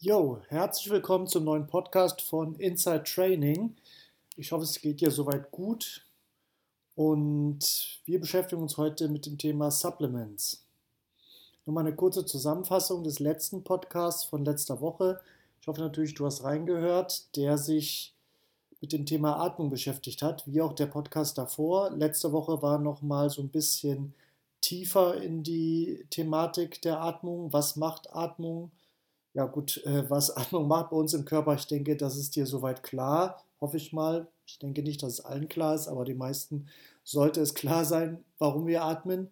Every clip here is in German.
Jo, herzlich willkommen zum neuen Podcast von Inside Training. Ich hoffe, es geht dir soweit gut. Und wir beschäftigen uns heute mit dem Thema Supplements. Nochmal eine kurze Zusammenfassung des letzten Podcasts von letzter Woche. Ich hoffe natürlich, du hast reingehört, der sich mit dem Thema Atmung beschäftigt hat, wie auch der Podcast davor. Letzte Woche war nochmal so ein bisschen tiefer in die Thematik der Atmung. Was macht Atmung? Ja gut, äh, was Atmung macht bei uns im Körper, ich denke, das ist dir soweit klar, hoffe ich mal. Ich denke nicht, dass es allen klar ist, aber den meisten sollte es klar sein, warum wir atmen.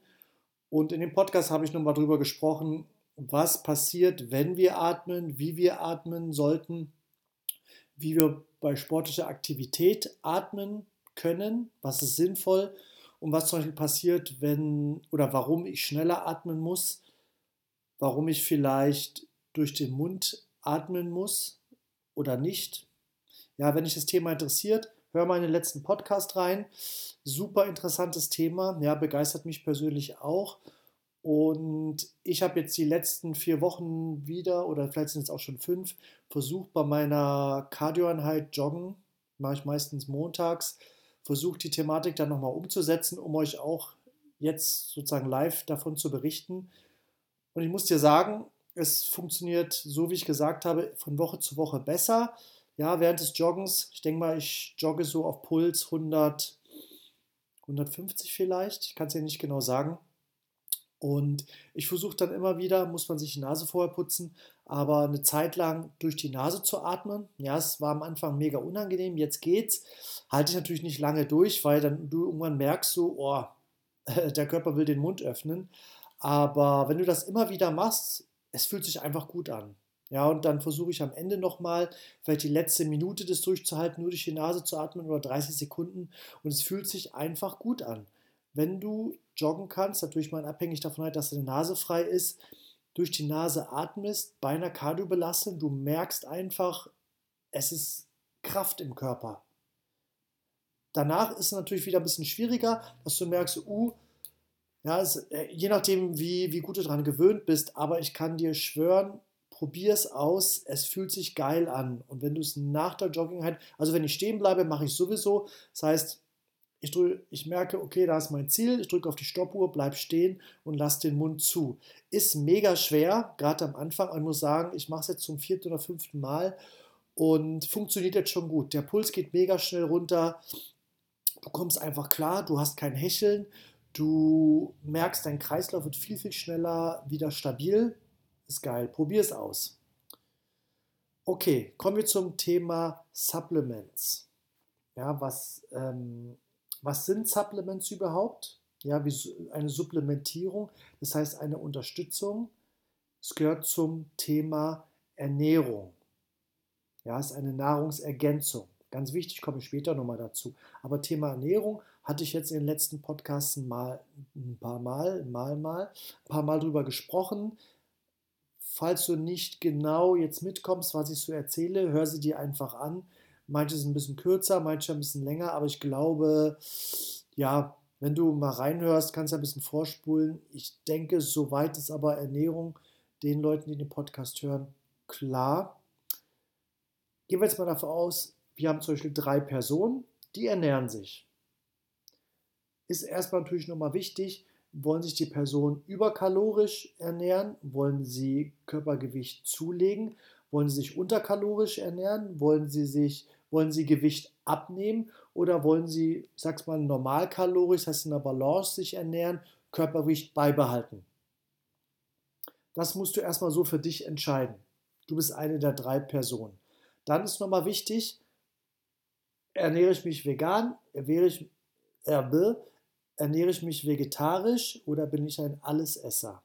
Und in dem Podcast habe ich nochmal darüber gesprochen, was passiert, wenn wir atmen, wie wir atmen sollten, wie wir bei sportlicher Aktivität atmen können, was ist sinnvoll und was zum Beispiel passiert, wenn oder warum ich schneller atmen muss, warum ich vielleicht durch den Mund atmen muss oder nicht. Ja, wenn dich das Thema interessiert, hör mal in den letzten Podcast rein. Super interessantes Thema, ja, begeistert mich persönlich auch. Und ich habe jetzt die letzten vier Wochen wieder, oder vielleicht sind es auch schon fünf, versucht bei meiner Cardioeinheit Joggen, mache ich meistens montags, versucht die Thematik dann nochmal umzusetzen, um euch auch jetzt sozusagen live davon zu berichten. Und ich muss dir sagen, es funktioniert, so wie ich gesagt habe, von Woche zu Woche besser. Ja, während des Joggens, ich denke mal, ich jogge so auf Puls 100, 150 vielleicht, ich kann es ja nicht genau sagen. Und ich versuche dann immer wieder, muss man sich die Nase vorher putzen, aber eine Zeit lang durch die Nase zu atmen. Ja, es war am Anfang mega unangenehm, jetzt geht's. Halte ich natürlich nicht lange durch, weil dann du irgendwann merkst so, oh, der Körper will den Mund öffnen. Aber wenn du das immer wieder machst, es fühlt sich einfach gut an. Ja, und dann versuche ich am Ende nochmal, vielleicht die letzte Minute das durchzuhalten, nur durch die Nase zu atmen oder 30 Sekunden. Und es fühlt sich einfach gut an. Wenn du joggen kannst, natürlich mal abhängig davon, dass deine Nase frei ist, durch die Nase atmest, bei einer Kardiobelastung, du merkst einfach, es ist Kraft im Körper. Danach ist es natürlich wieder ein bisschen schwieriger, dass du merkst, uh, ja, es, äh, je nachdem, wie, wie gut du daran gewöhnt bist, aber ich kann dir schwören, probier es aus, es fühlt sich geil an. Und wenn du es nach der Joggingheit, also wenn ich stehen bleibe, mache ich sowieso. Das heißt, ich, drück, ich merke, okay, da ist mein Ziel, ich drücke auf die Stoppuhr, bleib stehen und lass den Mund zu. Ist mega schwer, gerade am Anfang. Ich muss sagen, ich mache es jetzt zum vierten oder fünften Mal und funktioniert jetzt schon gut. Der Puls geht mega schnell runter. Du kommst einfach klar, du hast kein Hecheln, Du merkst, dein Kreislauf wird viel, viel schneller wieder stabil. Ist geil. Probier es aus. Okay, kommen wir zum Thema Supplements. Ja, was, ähm, was sind Supplements überhaupt? Ja, wie eine Supplementierung, das heißt eine Unterstützung. Es gehört zum Thema Ernährung. Ja, es ist eine Nahrungsergänzung. Ganz wichtig, komme ich später nochmal dazu. Aber Thema Ernährung hatte ich jetzt in den letzten Podcasts mal ein paar Mal, mal, mal, ein paar Mal drüber gesprochen. Falls du nicht genau jetzt mitkommst, was ich so erzähle, hör sie dir einfach an. Manches ein bisschen kürzer, manche ein bisschen länger, aber ich glaube, ja, wenn du mal reinhörst, kannst du ein bisschen vorspulen. Ich denke, soweit ist aber Ernährung den Leuten, die den Podcast hören, klar. Gehen wir jetzt mal davon aus, wir haben zum Beispiel drei Personen, die ernähren sich ist erstmal natürlich nochmal wichtig, wollen sich die Personen überkalorisch ernähren? Wollen sie Körpergewicht zulegen? Wollen sie sich unterkalorisch ernähren? Wollen sie sich, wollen sie Gewicht abnehmen? Oder wollen sie, ich sag's mal, normalkalorisch, das heißt in der Balance sich ernähren, Körpergewicht beibehalten? Das musst du erstmal so für dich entscheiden. Du bist eine der drei Personen. Dann ist nochmal wichtig, ernähre ich mich vegan, ernähre ich, äh, Ernähre ich mich vegetarisch oder bin ich ein Allesesser?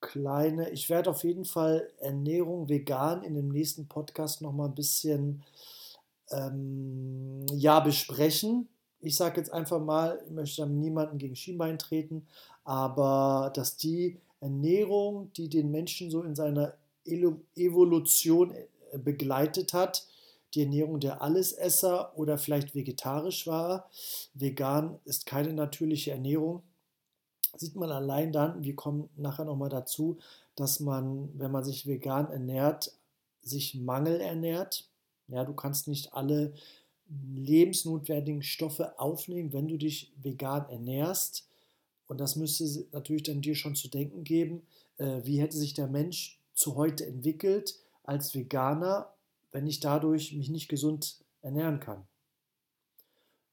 Kleine, ich werde auf jeden Fall Ernährung vegan in dem nächsten Podcast nochmal ein bisschen ähm, ja, besprechen. Ich sage jetzt einfach mal, ich möchte niemanden gegen Schienbein treten, aber dass die Ernährung, die den Menschen so in seiner Evolution äh, begleitet hat, die Ernährung der Allesesser oder vielleicht vegetarisch war. Vegan ist keine natürliche Ernährung. Sieht man allein dann, wir kommen nachher nochmal dazu, dass man, wenn man sich vegan ernährt, sich Mangel ernährt. Ja, du kannst nicht alle lebensnotwendigen Stoffe aufnehmen, wenn du dich vegan ernährst. Und das müsste natürlich dann dir schon zu denken geben, äh, wie hätte sich der Mensch zu heute entwickelt als Veganer, wenn ich dadurch mich nicht gesund ernähren kann.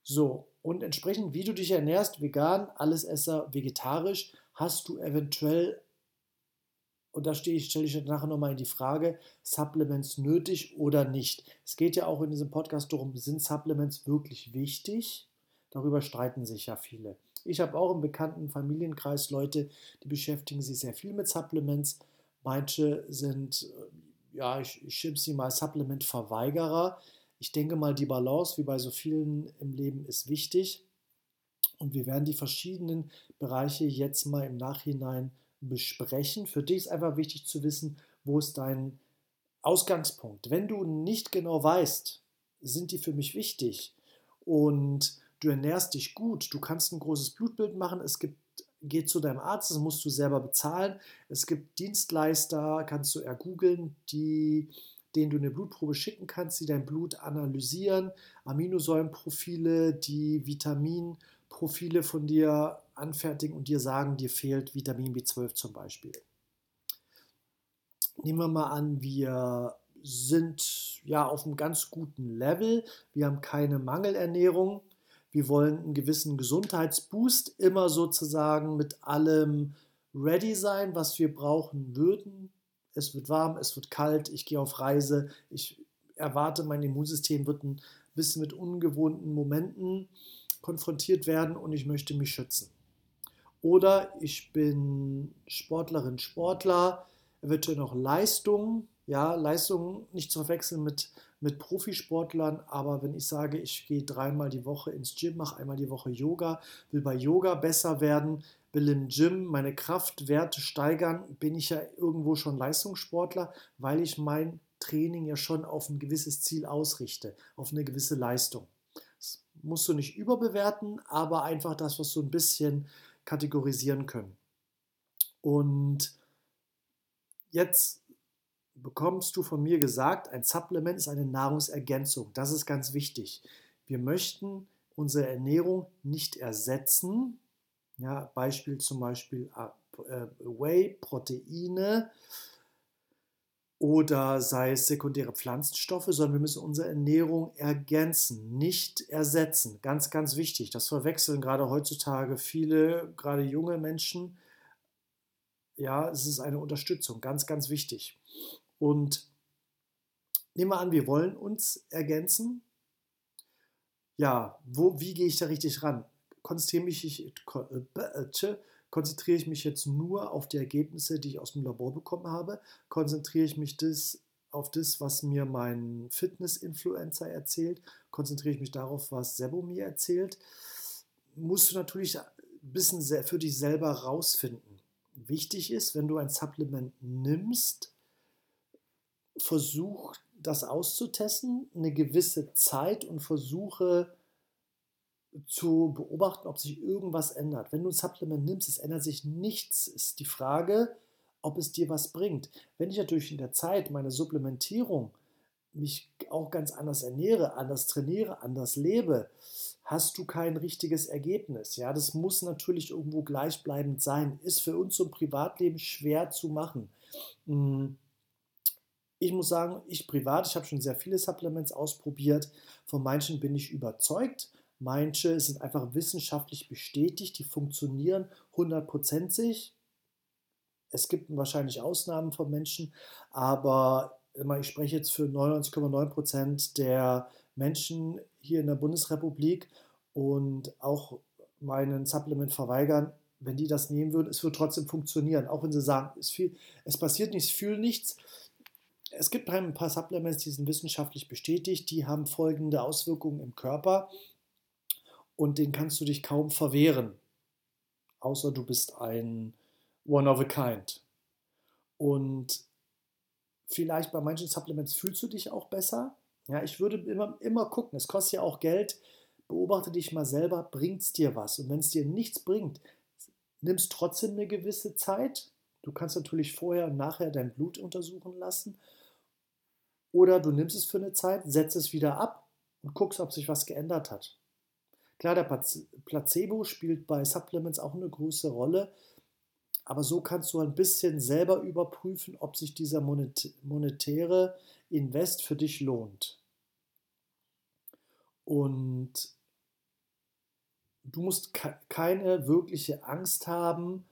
So, und entsprechend, wie du dich ernährst, vegan, Allesesser, vegetarisch, hast du eventuell, und da stelle ich, stelle ich nachher nochmal in die Frage, Supplements nötig oder nicht. Es geht ja auch in diesem Podcast darum, sind Supplements wirklich wichtig? Darüber streiten sich ja viele. Ich habe auch im bekannten Familienkreis Leute, die beschäftigen sich sehr viel mit Supplements. Manche sind, ja, ich, ich schimpfe sie mal Supplement-Verweigerer. Ich denke mal, die Balance, wie bei so vielen im Leben, ist wichtig. Und wir werden die verschiedenen Bereiche jetzt mal im Nachhinein besprechen. Für dich ist einfach wichtig zu wissen, wo ist dein Ausgangspunkt. Wenn du nicht genau weißt, sind die für mich wichtig und du ernährst dich gut, du kannst ein großes Blutbild machen, es gibt, geh zu deinem Arzt, das musst du selber bezahlen. Es gibt Dienstleister, kannst du ergoogeln, die denen du eine Blutprobe schicken kannst, die dein Blut analysieren, Aminosäurenprofile, die Vitaminprofile von dir anfertigen und dir sagen, dir fehlt Vitamin B12 zum Beispiel. Nehmen wir mal an, wir sind ja auf einem ganz guten Level, wir haben keine Mangelernährung, wir wollen einen gewissen Gesundheitsboost, immer sozusagen mit allem ready sein, was wir brauchen würden. Es wird warm, es wird kalt, ich gehe auf Reise, ich erwarte, mein Immunsystem wird ein bisschen mit ungewohnten Momenten konfrontiert werden und ich möchte mich schützen. Oder ich bin Sportlerin, Sportler, eventuell noch Leistung, ja, Leistung nicht zu verwechseln mit mit Profisportlern, aber wenn ich sage, ich gehe dreimal die Woche ins Gym, mache einmal die Woche Yoga, will bei Yoga besser werden, will im Gym meine Kraftwerte steigern, bin ich ja irgendwo schon Leistungssportler, weil ich mein Training ja schon auf ein gewisses Ziel ausrichte, auf eine gewisse Leistung. Das musst du nicht überbewerten, aber einfach das, was so ein bisschen kategorisieren können. Und jetzt bekommst du von mir gesagt, ein Supplement ist eine Nahrungsergänzung. Das ist ganz wichtig. Wir möchten unsere Ernährung nicht ersetzen. Ja, Beispiel zum Beispiel äh, Whey, Proteine oder sei es sekundäre Pflanzenstoffe, sondern wir müssen unsere Ernährung ergänzen, nicht ersetzen. Ganz, ganz wichtig. Das verwechseln gerade heutzutage viele, gerade junge Menschen. Ja, es ist eine Unterstützung, ganz, ganz wichtig. Und nehmen wir an, wir wollen uns ergänzen. Ja, wo, wie gehe ich da richtig ran? Konzentriere, mich, ich, äh, konzentriere ich mich jetzt nur auf die Ergebnisse, die ich aus dem Labor bekommen habe? Konzentriere ich mich das, auf das, was mir mein Fitness-Influencer erzählt? Konzentriere ich mich darauf, was Sebo mir erzählt? Musst du natürlich ein bisschen für dich selber rausfinden. Wichtig ist, wenn du ein Supplement nimmst, versuche das auszutesten, eine gewisse Zeit und versuche zu beobachten, ob sich irgendwas ändert. Wenn du ein Supplement nimmst, es ändert sich nichts, ist die Frage, ob es dir was bringt. Wenn ich natürlich in der Zeit meine Supplementierung mich auch ganz anders ernähre, anders trainiere, anders lebe, hast du kein richtiges Ergebnis. Ja, das muss natürlich irgendwo gleichbleibend sein. Ist für uns zum Privatleben schwer zu machen. Hm ich muss sagen, ich privat, ich habe schon sehr viele Supplements ausprobiert. Von manchen bin ich überzeugt. Manche sind einfach wissenschaftlich bestätigt, die funktionieren hundertprozentig. Es gibt wahrscheinlich Ausnahmen von Menschen, aber ich spreche jetzt für 99,9 Prozent der Menschen hier in der Bundesrepublik und auch meinen Supplement verweigern, wenn die das nehmen würden, es wird trotzdem funktionieren, auch wenn sie sagen, es, viel, es passiert nichts, fühle nichts es gibt ein paar Supplements, die sind wissenschaftlich bestätigt, die haben folgende Auswirkungen im Körper und den kannst du dich kaum verwehren, außer du bist ein One of a Kind. Und vielleicht bei manchen Supplements fühlst du dich auch besser. Ja, ich würde immer, immer gucken, es kostet ja auch Geld. Beobachte dich mal selber, bringt es dir was? Und wenn es dir nichts bringt, nimmst trotzdem eine gewisse Zeit, Du kannst natürlich vorher und nachher dein Blut untersuchen lassen. Oder du nimmst es für eine Zeit, setzt es wieder ab und guckst, ob sich was geändert hat. Klar, der Placebo spielt bei Supplements auch eine große Rolle, aber so kannst du ein bisschen selber überprüfen, ob sich dieser monetäre Invest für dich lohnt. Und du musst keine wirkliche Angst haben,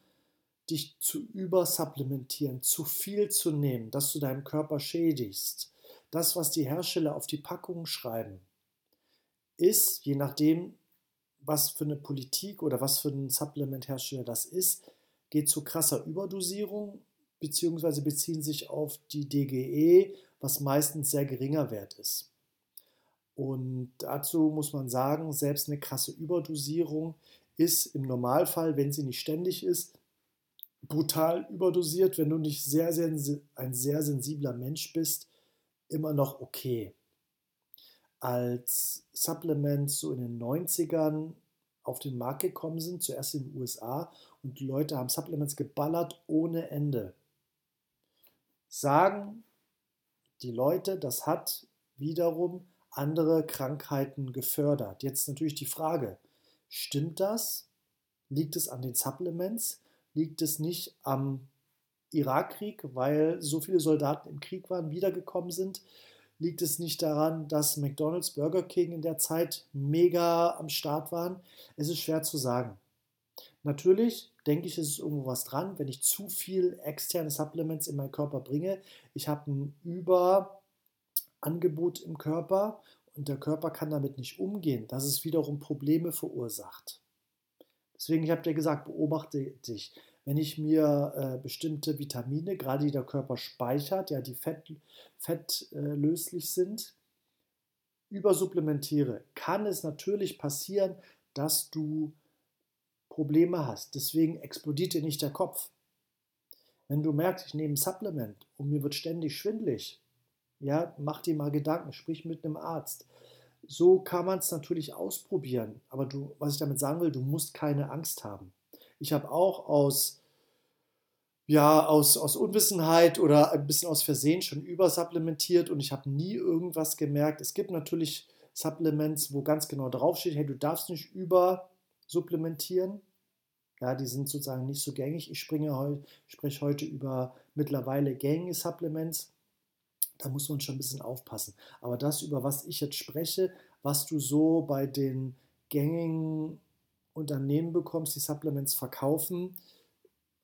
dich zu übersupplementieren, zu viel zu nehmen, dass du deinem Körper schädigst. Das, was die Hersteller auf die Packungen schreiben, ist, je nachdem, was für eine Politik oder was für ein Supplementhersteller das ist, geht zu krasser Überdosierung, beziehungsweise beziehen sich auf die DGE, was meistens sehr geringer Wert ist. Und dazu muss man sagen, selbst eine krasse Überdosierung ist im Normalfall, wenn sie nicht ständig ist, brutal überdosiert, wenn du nicht sehr, sehr ein sehr sensibler Mensch bist, immer noch okay. Als Supplements so in den 90ern auf den Markt gekommen sind, zuerst in den USA, und die Leute haben Supplements geballert ohne Ende. Sagen die Leute, das hat wiederum andere Krankheiten gefördert. Jetzt natürlich die Frage, stimmt das? Liegt es an den Supplements? Liegt es nicht am Irakkrieg, weil so viele Soldaten im Krieg waren, wiedergekommen sind? Liegt es nicht daran, dass McDonald's, Burger King in der Zeit mega am Start waren? Es ist schwer zu sagen. Natürlich denke ich, ist es irgendwo was dran, wenn ich zu viel externe Supplements in meinen Körper bringe. Ich habe ein Überangebot im Körper und der Körper kann damit nicht umgehen, dass es wiederum Probleme verursacht. Deswegen, ich habe dir gesagt, beobachte dich. Wenn ich mir äh, bestimmte Vitamine, gerade die der Körper speichert, ja, die fett, fettlöslich äh, sind, übersupplementiere, kann es natürlich passieren, dass du Probleme hast. Deswegen explodiert dir nicht der Kopf. Wenn du merkst, ich nehme ein Supplement und mir wird ständig schwindlig, ja, mach dir mal Gedanken, sprich mit einem Arzt. So kann man es natürlich ausprobieren. Aber du, was ich damit sagen will, du musst keine Angst haben. Ich habe auch aus, ja, aus, aus Unwissenheit oder ein bisschen aus Versehen schon übersupplementiert und ich habe nie irgendwas gemerkt. Es gibt natürlich Supplements, wo ganz genau draufsteht, hey, du darfst nicht übersupplementieren. Ja, die sind sozusagen nicht so gängig. Ich springe heu, spreche heute über mittlerweile gängige Supplements. Da muss man schon ein bisschen aufpassen. Aber das, über was ich jetzt spreche, was du so bei den gängigen Unternehmen bekommst, die Supplements verkaufen,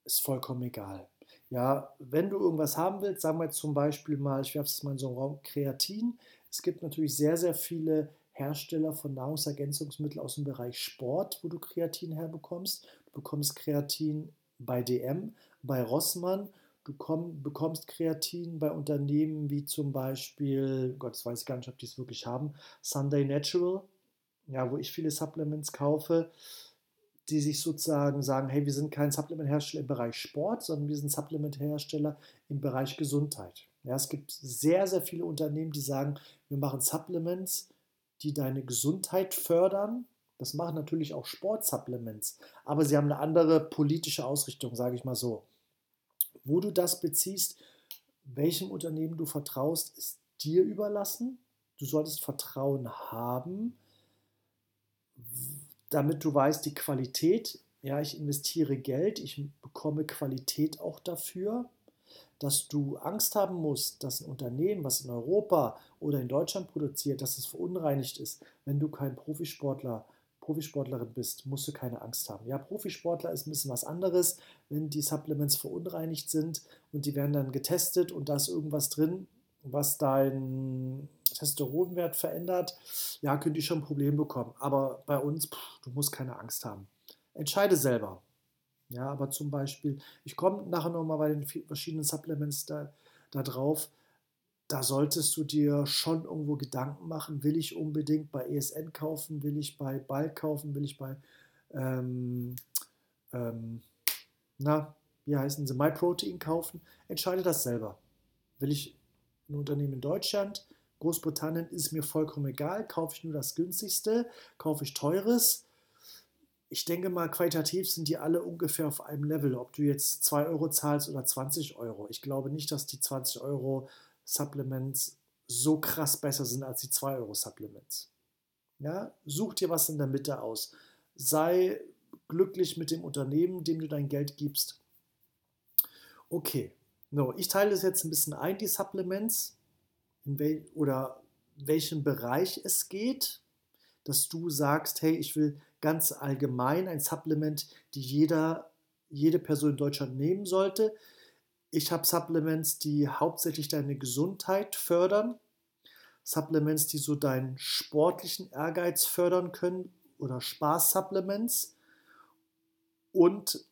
ist vollkommen egal. Ja, wenn du irgendwas haben willst, sagen wir zum Beispiel mal, ich werfe es mal in so einen Raum, Kreatin. Es gibt natürlich sehr, sehr viele Hersteller von Nahrungsergänzungsmitteln aus dem Bereich Sport, wo du Kreatin herbekommst. Du bekommst Kreatin bei DM, bei Rossmann Du komm, bekommst Kreatin bei Unternehmen wie zum Beispiel, Gott, weiß ich gar nicht, ob die es wirklich haben, Sunday Natural, ja, wo ich viele Supplements kaufe, die sich sozusagen sagen, hey, wir sind kein Supplementhersteller im Bereich Sport, sondern wir sind Supplementhersteller im Bereich Gesundheit. Ja, es gibt sehr, sehr viele Unternehmen, die sagen, wir machen Supplements, die deine Gesundheit fördern. Das machen natürlich auch Sportsupplements, aber sie haben eine andere politische Ausrichtung, sage ich mal so. Wo du das beziehst, welchem Unternehmen du vertraust, ist dir überlassen. Du solltest Vertrauen haben, damit du weißt, die Qualität, ja, ich investiere Geld, ich bekomme Qualität auch dafür, dass du Angst haben musst, dass ein Unternehmen, was in Europa oder in Deutschland produziert, dass es verunreinigt ist, wenn du kein Profisportler Profisportlerin bist, musst du keine Angst haben. Ja, Profisportler ist ein bisschen was anderes, wenn die Supplements verunreinigt sind und die werden dann getestet und da ist irgendwas drin, was deinen Testosteronwert verändert, ja, könnt ihr schon ein Problem bekommen. Aber bei uns, pff, du musst keine Angst haben. Entscheide selber. Ja, aber zum Beispiel, ich komme nachher nochmal bei den verschiedenen Supplements da, da drauf da solltest du dir schon irgendwo Gedanken machen, will ich unbedingt bei ESN kaufen, will ich bei Bulk kaufen, will ich bei, ähm, ähm, na, wie heißen sie, MyProtein kaufen, entscheide das selber. Will ich ein Unternehmen in Deutschland, Großbritannien ist mir vollkommen egal, kaufe ich nur das günstigste, kaufe ich teures, ich denke mal, qualitativ sind die alle ungefähr auf einem Level. Ob du jetzt 2 Euro zahlst oder 20 Euro. Ich glaube nicht, dass die 20 Euro Supplements so krass besser sind als die 2 Euro Supplements. Ja, such dir was in der Mitte aus. Sei glücklich mit dem Unternehmen, dem du dein Geld gibst. Okay, no, ich teile das jetzt ein bisschen ein, die Supplements, in wel oder welchem Bereich es geht, dass du sagst, hey, ich will ganz allgemein ein Supplement, die jeder, jede Person in Deutschland nehmen sollte. Ich habe Supplements, die hauptsächlich deine Gesundheit fördern. Supplements, die so deinen sportlichen Ehrgeiz fördern können oder Spaß-Supplements. Und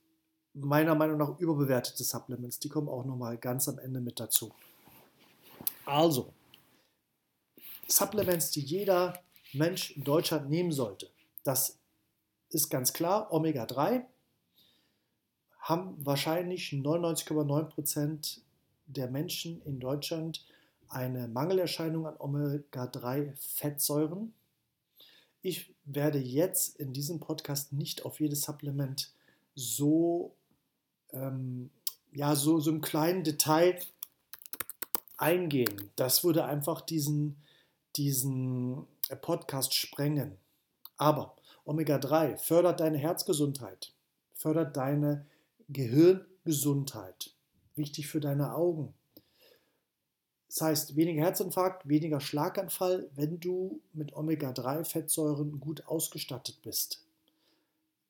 meiner Meinung nach überbewertete Supplements. Die kommen auch nochmal ganz am Ende mit dazu. Also, Supplements, die jeder Mensch in Deutschland nehmen sollte. Das ist ganz klar, Omega-3 haben wahrscheinlich 99,9% der Menschen in Deutschland eine Mangelerscheinung an Omega-3-Fettsäuren. Ich werde jetzt in diesem Podcast nicht auf jedes Supplement so, ähm, ja, so, so im kleinen Detail eingehen. Das würde einfach diesen, diesen Podcast sprengen. Aber Omega-3 fördert deine Herzgesundheit, fördert deine Gehirngesundheit, wichtig für deine Augen. Das heißt, weniger Herzinfarkt, weniger Schlaganfall, wenn du mit Omega-3-Fettsäuren gut ausgestattet bist.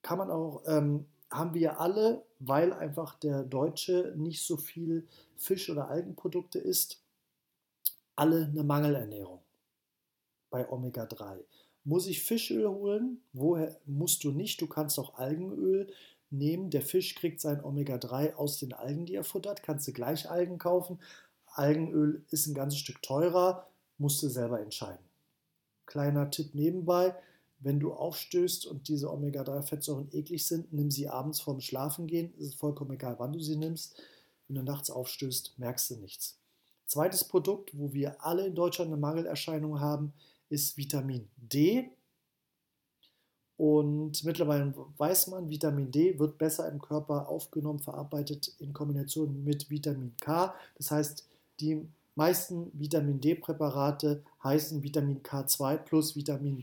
Kann man auch, ähm, haben wir alle, weil einfach der Deutsche nicht so viel Fisch- oder Algenprodukte isst, alle eine Mangelernährung bei Omega-3. Muss ich Fischöl holen? Woher musst du nicht? Du kannst auch Algenöl nehmen. Der Fisch kriegt sein Omega-3 aus den Algen, die er futtert. Kannst du gleich Algen kaufen. Algenöl ist ein ganzes Stück teurer, musst du selber entscheiden. Kleiner Tipp nebenbei, wenn du aufstößt und diese Omega-3-Fettsäuren eklig sind, nimm sie abends vorm Schlafengehen. Es ist vollkommen egal, wann du sie nimmst. Wenn du nachts aufstößt, merkst du nichts. Zweites Produkt, wo wir alle in Deutschland eine Mangelerscheinung haben, ist Vitamin D. Und mittlerweile weiß man, Vitamin D wird besser im Körper aufgenommen, verarbeitet in Kombination mit Vitamin K. Das heißt, die meisten Vitamin D-Präparate heißen Vitamin K2 plus Vitamin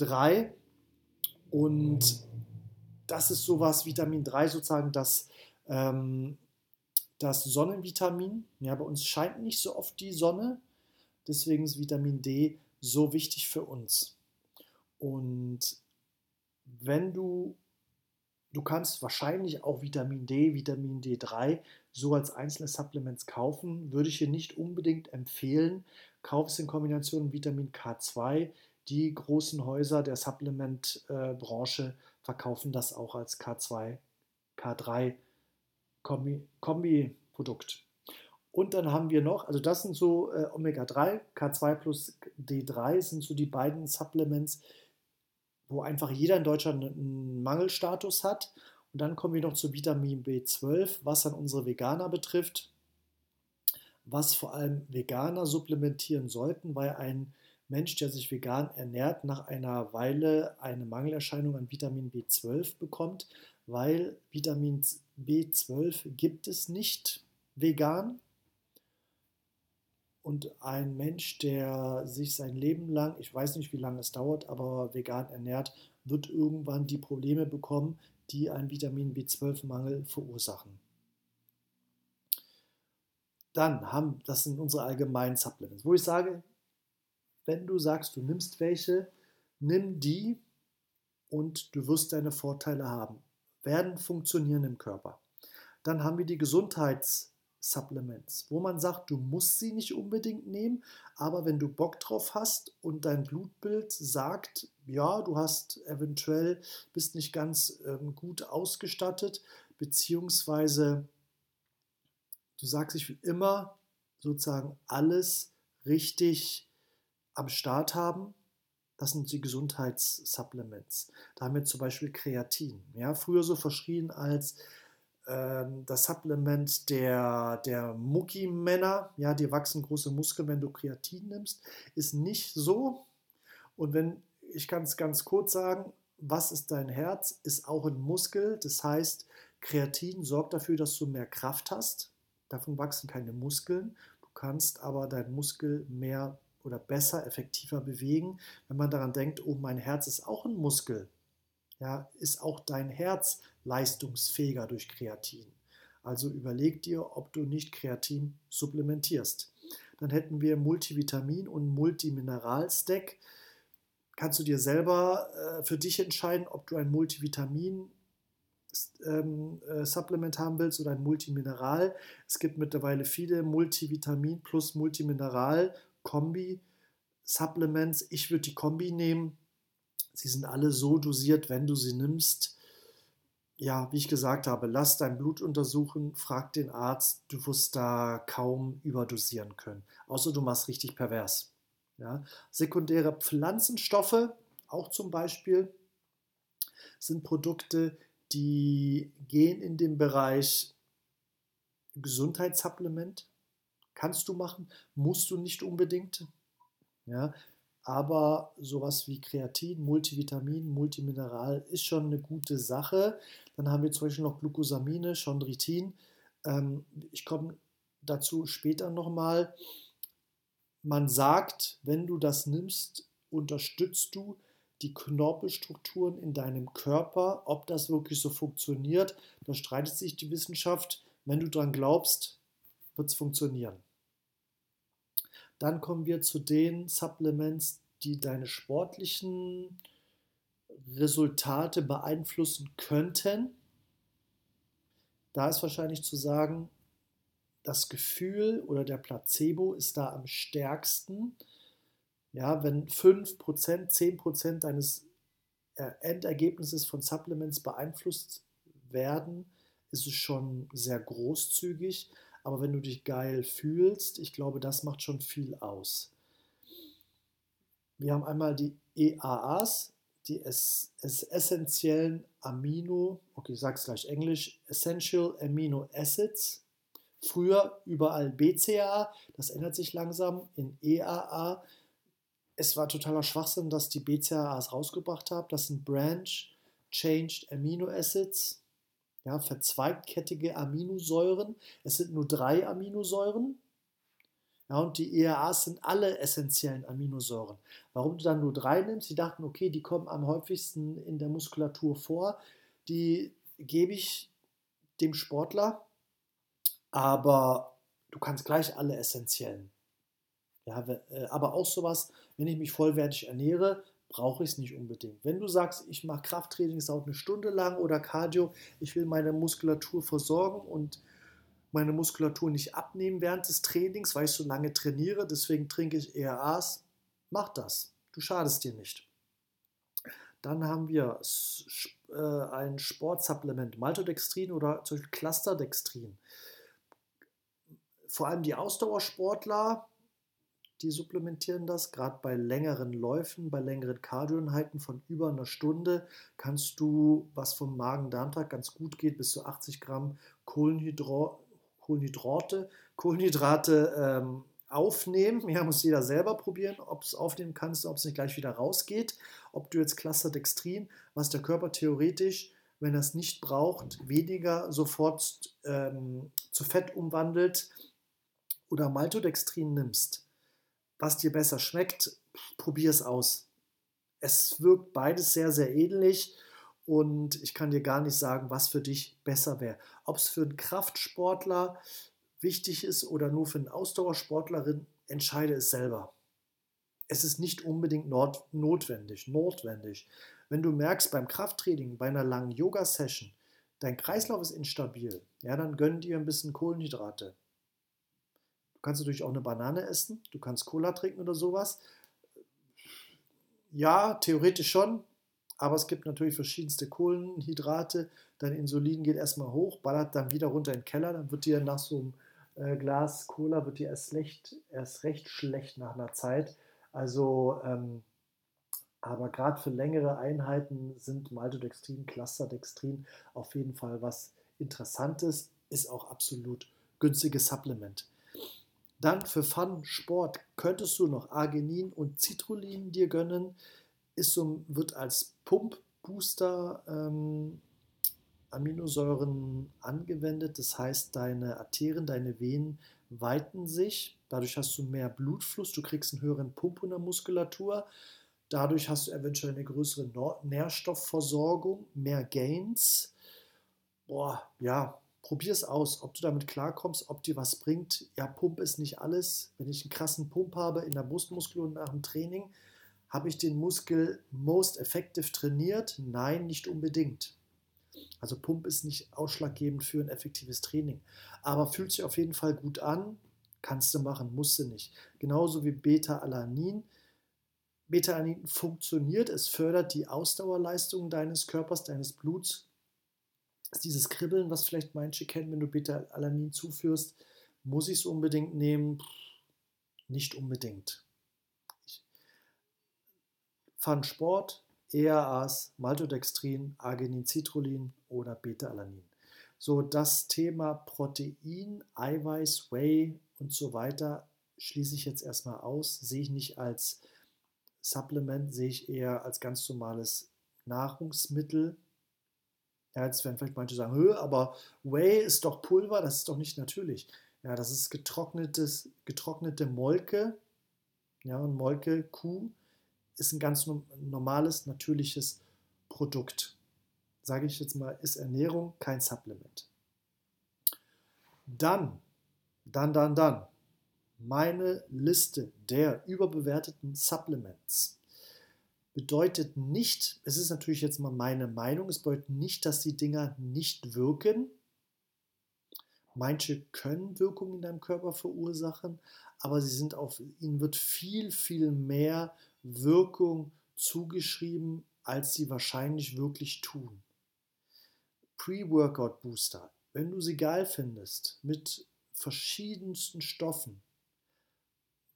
D3. Und das ist sowas, Vitamin 3 sozusagen, das, ähm, das Sonnenvitamin. Ja, bei uns scheint nicht so oft die Sonne. Deswegen ist Vitamin D so wichtig für uns. Und wenn du, du kannst wahrscheinlich auch Vitamin D, Vitamin D3 so als einzelne Supplements kaufen, würde ich hier nicht unbedingt empfehlen. Kauf es in Kombination mit Vitamin K2. Die großen Häuser der Supplementbranche verkaufen das auch als K2, K3 Kombi-Produkt. Und dann haben wir noch, also das sind so äh, Omega-3, K2 plus D3 sind so die beiden Supplements, wo einfach jeder in Deutschland einen Mangelstatus hat. Und dann kommen wir noch zu Vitamin B12, was dann unsere Veganer betrifft, was vor allem Veganer supplementieren sollten, weil ein Mensch, der sich vegan ernährt, nach einer Weile eine Mangelerscheinung an Vitamin B12 bekommt, weil Vitamin B12 gibt es nicht vegan. Und ein Mensch, der sich sein Leben lang, ich weiß nicht, wie lange es dauert, aber vegan ernährt, wird irgendwann die Probleme bekommen, die einen Vitamin B12-Mangel verursachen. Dann haben, das sind unsere allgemeinen Supplements, wo ich sage, wenn du sagst, du nimmst welche, nimm die und du wirst deine Vorteile haben, werden funktionieren im Körper. Dann haben wir die Gesundheits- Supplements, wo man sagt, du musst sie nicht unbedingt nehmen, aber wenn du Bock drauf hast und dein Blutbild sagt, ja, du hast eventuell, bist nicht ganz ähm, gut ausgestattet, beziehungsweise du sagst, ich will immer sozusagen alles richtig am Start haben, das sind die Gesundheitssupplements. Da haben wir zum Beispiel Kreatin. Ja, früher so verschrien als ähm, das Supplement der, der Mucki-Männer, ja, die wachsen große Muskeln, wenn du Kreatin nimmst, ist nicht so. Und wenn, ich kann es ganz kurz sagen, was ist dein Herz? Ist auch ein Muskel. Das heißt, Kreatin sorgt dafür, dass du mehr Kraft hast. Davon wachsen keine Muskeln. Du kannst aber deinen Muskel mehr oder besser, effektiver bewegen. Wenn man daran denkt, oh, mein Herz ist auch ein Muskel, ja, ist auch dein Herz leistungsfähiger durch Kreatin. Also überleg dir, ob du nicht Kreatin supplementierst. Dann hätten wir Multivitamin und Multimineral-Stack. Kannst du dir selber äh, für dich entscheiden, ob du ein Multivitamin ähm, äh, Supplement haben willst oder ein Multimineral. Es gibt mittlerweile viele Multivitamin plus Multimineral Kombi Supplements. Ich würde die Kombi nehmen. Sie sind alle so dosiert, wenn du sie nimmst. Ja, wie ich gesagt habe, lass dein Blut untersuchen, frag den Arzt. Du wirst da kaum überdosieren können, außer du machst richtig pervers. Ja. Sekundäre Pflanzenstoffe, auch zum Beispiel, sind Produkte, die gehen in den Bereich Gesundheitssupplement. Kannst du machen, musst du nicht unbedingt. Ja, aber sowas wie Kreatin, Multivitamin, Multimineral ist schon eine gute Sache. Dann haben wir zum Beispiel noch Glucosamine, Chondritin. Ähm, ich komme dazu später nochmal. Man sagt, wenn du das nimmst, unterstützt du die Knorpelstrukturen in deinem Körper. Ob das wirklich so funktioniert, da streitet sich die Wissenschaft. Wenn du daran glaubst, wird es funktionieren. Dann kommen wir zu den Supplements, die deine sportlichen Resultate beeinflussen könnten. Da ist wahrscheinlich zu sagen, das Gefühl oder der Placebo ist da am stärksten. Ja, wenn 5%, 10% deines äh, Endergebnisses von Supplements beeinflusst werden, ist es schon sehr großzügig. Aber wenn du dich geil fühlst, ich glaube, das macht schon viel aus. Wir haben einmal die EAAs, die es, es essentiellen Amino, okay, ich sage es gleich Englisch, Essential Amino Acids. Früher überall BCAA, das ändert sich langsam in EAA. Es war totaler Schwachsinn, dass die BCAAs rausgebracht haben. Das sind Branch Changed Amino Acids ja, verzweigkettige Aminosäuren. Es sind nur drei Aminosäuren. Ja, und die ERAs sind alle essentiellen Aminosäuren. Warum du dann nur drei nimmst? Sie dachten, okay, die kommen am häufigsten in der Muskulatur vor. Die gebe ich dem Sportler, aber du kannst gleich alle essentiellen. Ja, äh, aber auch sowas, wenn ich mich vollwertig ernähre, brauche ich es nicht unbedingt. Wenn du sagst, ich mache Krafttraining, es dauert eine Stunde lang oder Cardio, ich will meine Muskulatur versorgen und meine Muskulatur nicht abnehmen während des Trainings, weil ich so lange trainiere, deswegen trinke ich ERAs, mach das. Du schadest dir nicht. Dann haben wir äh, ein Sportsupplement, Maltodextrin oder zum Beispiel Clusterdextrin. Vor allem die Ausdauersportler die supplementieren das. Gerade bei längeren Läufen, bei längeren Cardioeinheiten von über einer Stunde kannst du, was vom Magen-Darm-Trakt ganz gut geht, bis zu 80 Gramm Kohlenhydrate, Kohlenhydrate ähm, aufnehmen. Ja, muss jeder selber probieren, ob es aufnehmen kannst, ob es nicht gleich wieder rausgeht. Ob du jetzt Clusterdextrin, was der Körper theoretisch, wenn er es nicht braucht, weniger sofort ähm, zu Fett umwandelt oder Maltodextrin nimmst was dir besser schmeckt, probier es aus. Es wirkt beides sehr, sehr ähnlich und ich kann dir gar nicht sagen, was für dich besser wäre. Ob es für einen Kraftsportler wichtig ist oder nur für eine Ausdauersportlerin, entscheide es selber. Es ist nicht unbedingt not notwendig, notwendig. Wenn du merkst beim Krafttraining, bei einer langen Yoga-Session, dein Kreislauf ist instabil, ja, dann gönn dir ein bisschen Kohlenhydrate. Du kannst natürlich auch eine Banane essen, du kannst Cola trinken oder sowas. Ja, theoretisch schon, aber es gibt natürlich verschiedenste Kohlenhydrate. Dein Insulin geht erstmal hoch, ballert dann wieder runter in den Keller, dann wird dir nach so einem äh, Glas Cola wird dir erst, schlecht, erst recht schlecht nach einer Zeit. Also, ähm, aber gerade für längere Einheiten sind Maltodextrin, Clusterdextrin auf jeden Fall was Interessantes, ist auch absolut günstiges Supplement. Dann für Fun, Sport könntest du noch Arginin und Citrullin dir gönnen. Ist so, wird als Pump Booster ähm, Aminosäuren angewendet. Das heißt, deine Arterien, deine Venen weiten sich. Dadurch hast du mehr Blutfluss, du kriegst einen höheren Pump in der Muskulatur. Dadurch hast du eventuell eine größere Nährstoffversorgung, mehr Gains. Boah, ja, probier es aus, ob du damit klarkommst, ob dir was bringt. Ja, Pump ist nicht alles. Wenn ich einen krassen Pump habe in der Brustmuskulatur nach dem Training, habe ich den Muskel most effective trainiert? Nein, nicht unbedingt. Also Pump ist nicht ausschlaggebend für ein effektives Training. Aber fühlt sich auf jeden Fall gut an, kannst du machen, musst du nicht. Genauso wie Beta-Alanin. Beta-Alanin funktioniert, es fördert die Ausdauerleistung deines Körpers, deines Bluts. Dieses Kribbeln, was vielleicht manche kennen, wenn du Beta-Alanin zuführst, muss ich es unbedingt nehmen? Nicht unbedingt. Fun Sport, ERAs, Maltodextrin, Arginin, Citrullin oder Beta-Alanin. So, das Thema Protein, Eiweiß, Whey und so weiter schließe ich jetzt erstmal aus. Sehe ich nicht als Supplement, sehe ich eher als ganz normales Nahrungsmittel. Ja, jetzt werden vielleicht manche sagen, aber Whey ist doch Pulver, das ist doch nicht natürlich. Ja, das ist getrocknetes, getrocknete Molke. Ja, und Molke, Kuh, ist ein ganz normales, natürliches Produkt. Sage ich jetzt mal, ist Ernährung kein Supplement. Dann, dann, dann, dann, meine Liste der überbewerteten Supplements bedeutet nicht, es ist natürlich jetzt mal meine Meinung, es bedeutet nicht, dass die Dinger nicht wirken. Manche können Wirkung in deinem Körper verursachen, aber sie sind auf, ihnen wird viel, viel mehr Wirkung zugeschrieben, als sie wahrscheinlich wirklich tun. Pre-Workout Booster, wenn du sie geil findest, mit verschiedensten Stoffen,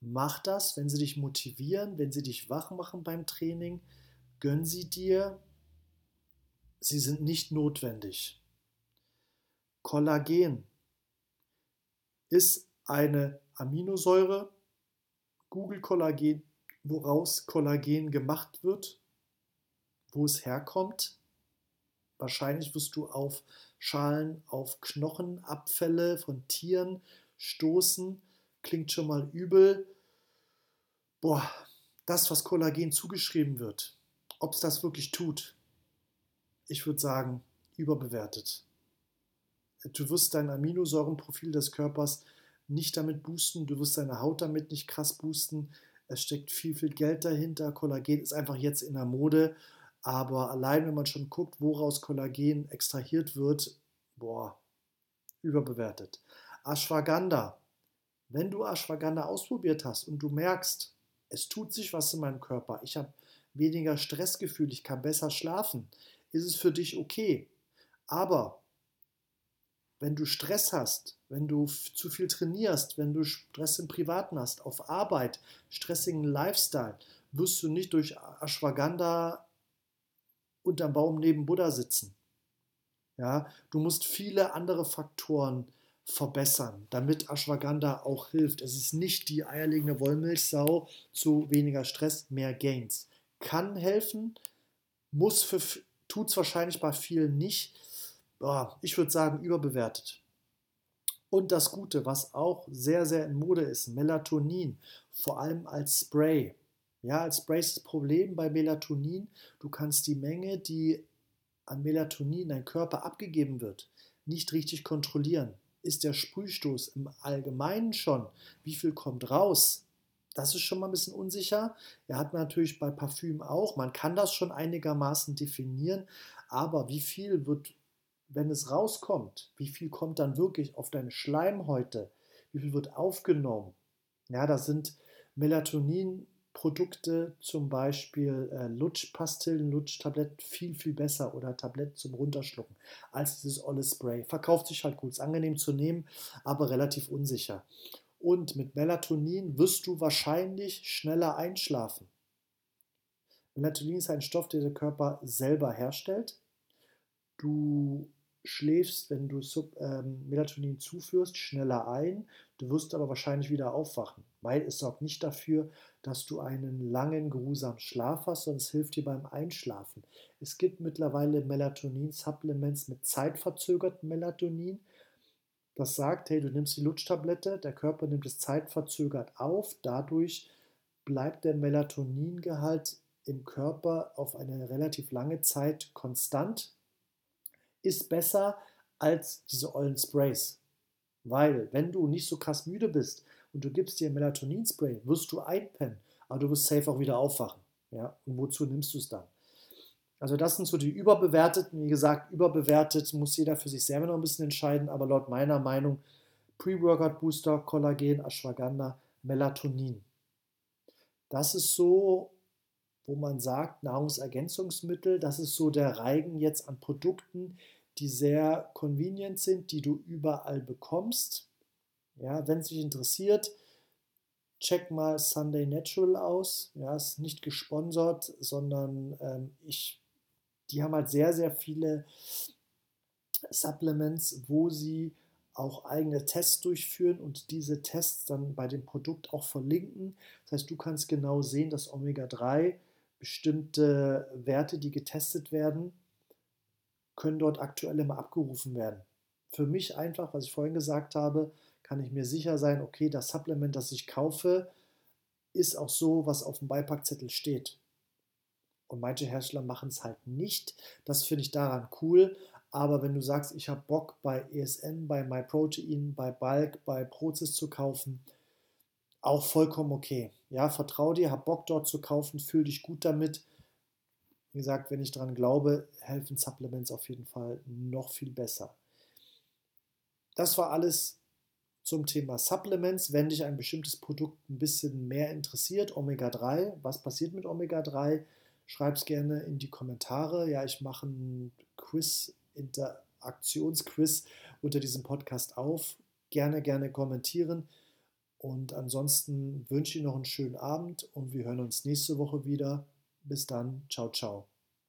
mach das, wenn sie dich motivieren, wenn sie dich wach machen beim Training, gönn sie dir. Sie sind nicht notwendig. Kollagen ist eine Aminosäure. Google Kollagen woraus Kollagen gemacht wird, wo es herkommt. Wahrscheinlich wirst du auf Schalen, auf Knochenabfälle von Tieren stoßen. Klingt schon mal übel. Boah, das, was Kollagen zugeschrieben wird, ob es das wirklich tut, ich würde sagen, überbewertet. Du wirst dein Aminosäurenprofil des Körpers nicht damit boosten, du wirst deine Haut damit nicht krass boosten. Es steckt viel, viel Geld dahinter. Kollagen ist einfach jetzt in der Mode. Aber allein, wenn man schon guckt, woraus Kollagen extrahiert wird, boah, überbewertet. Ashwagandha. Wenn du Ashwagandha ausprobiert hast und du merkst, es tut sich was in meinem Körper, ich habe weniger Stressgefühl, ich kann besser schlafen, ist es für dich okay. Aber wenn du Stress hast, wenn du zu viel trainierst, wenn du Stress im Privaten hast, auf Arbeit, stressigen Lifestyle, wirst du nicht durch Ashwagandha unterm Baum neben Buddha sitzen. Ja, du musst viele andere Faktoren verbessern, damit Ashwagandha auch hilft. Es ist nicht die eierlegende Wollmilchsau zu weniger Stress, mehr Gains. Kann helfen, muss für, tut es wahrscheinlich bei vielen nicht ich würde sagen, überbewertet. Und das Gute, was auch sehr, sehr in Mode ist, Melatonin, vor allem als Spray. Ja, als Spray ist das Problem bei Melatonin, du kannst die Menge, die an Melatonin in dein Körper abgegeben wird, nicht richtig kontrollieren. Ist der Sprühstoß im Allgemeinen schon, wie viel kommt raus? Das ist schon mal ein bisschen unsicher. Er hat natürlich bei Parfüm auch. Man kann das schon einigermaßen definieren, aber wie viel wird wenn es rauskommt, wie viel kommt dann wirklich auf deine Schleimhäute, wie viel wird aufgenommen. Ja, da sind Melatonin-Produkte, zum Beispiel äh, Lutschpastillen, Lutschtabletten, viel, viel besser oder Tabletten zum Runterschlucken als dieses olle Spray. Verkauft sich halt gut, ist angenehm zu nehmen, aber relativ unsicher. Und mit Melatonin wirst du wahrscheinlich schneller einschlafen. Melatonin ist ein Stoff, den der Körper selber herstellt. Du schläfst, wenn du Sub, ähm, Melatonin zuführst, schneller ein. Du wirst aber wahrscheinlich wieder aufwachen, weil es sorgt nicht dafür, dass du einen langen, geruhsamen Schlaf hast, sondern es hilft dir beim Einschlafen. Es gibt mittlerweile Melatonin-Supplements mit zeitverzögertem Melatonin. Das sagt, hey, du nimmst die Lutschtablette, der Körper nimmt es zeitverzögert auf, dadurch bleibt der Melatoningehalt im Körper auf eine relativ lange Zeit konstant ist besser als diese ollen Sprays. Weil, wenn du nicht so krass müde bist und du gibst dir ein Melatonin-Spray, wirst du einpennen, aber du wirst safe auch wieder aufwachen. Ja? Und wozu nimmst du es dann? Also das sind so die überbewerteten, wie gesagt, überbewertet muss jeder für sich selber noch ein bisschen entscheiden, aber laut meiner Meinung Pre-Workout Booster, Kollagen, Ashwagandha, Melatonin. Das ist so, wo man sagt, Nahrungsergänzungsmittel, das ist so der Reigen jetzt an Produkten, die sehr convenient sind, die du überall bekommst. Ja, wenn es dich interessiert, check mal Sunday Natural aus. Ja, ist nicht gesponsert, sondern ähm, ich, die haben halt sehr, sehr viele Supplements, wo sie auch eigene Tests durchführen und diese Tests dann bei dem Produkt auch verlinken. Das heißt, du kannst genau sehen, dass Omega-3 bestimmte Werte, die getestet werden, können dort aktuell immer abgerufen werden. Für mich einfach, was ich vorhin gesagt habe, kann ich mir sicher sein, okay, das Supplement, das ich kaufe, ist auch so, was auf dem Beipackzettel steht. Und manche Hersteller machen es halt nicht. Das finde ich daran cool. Aber wenn du sagst, ich habe Bock bei ESN, bei MyProtein, bei Bulk, bei Prozess zu kaufen, auch vollkommen okay. Ja, vertrau dir, hab Bock dort zu kaufen, fühl dich gut damit. Wie gesagt, wenn ich daran glaube, helfen Supplements auf jeden Fall noch viel besser. Das war alles zum Thema Supplements. Wenn dich ein bestimmtes Produkt ein bisschen mehr interessiert, Omega-3, was passiert mit Omega-3? Schreib es gerne in die Kommentare. Ja, ich mache ein Quiz, Interaktionsquiz unter diesem Podcast auf. Gerne, gerne kommentieren. Und ansonsten wünsche ich noch einen schönen Abend und wir hören uns nächste Woche wieder. Bis dann. Ciao, ciao.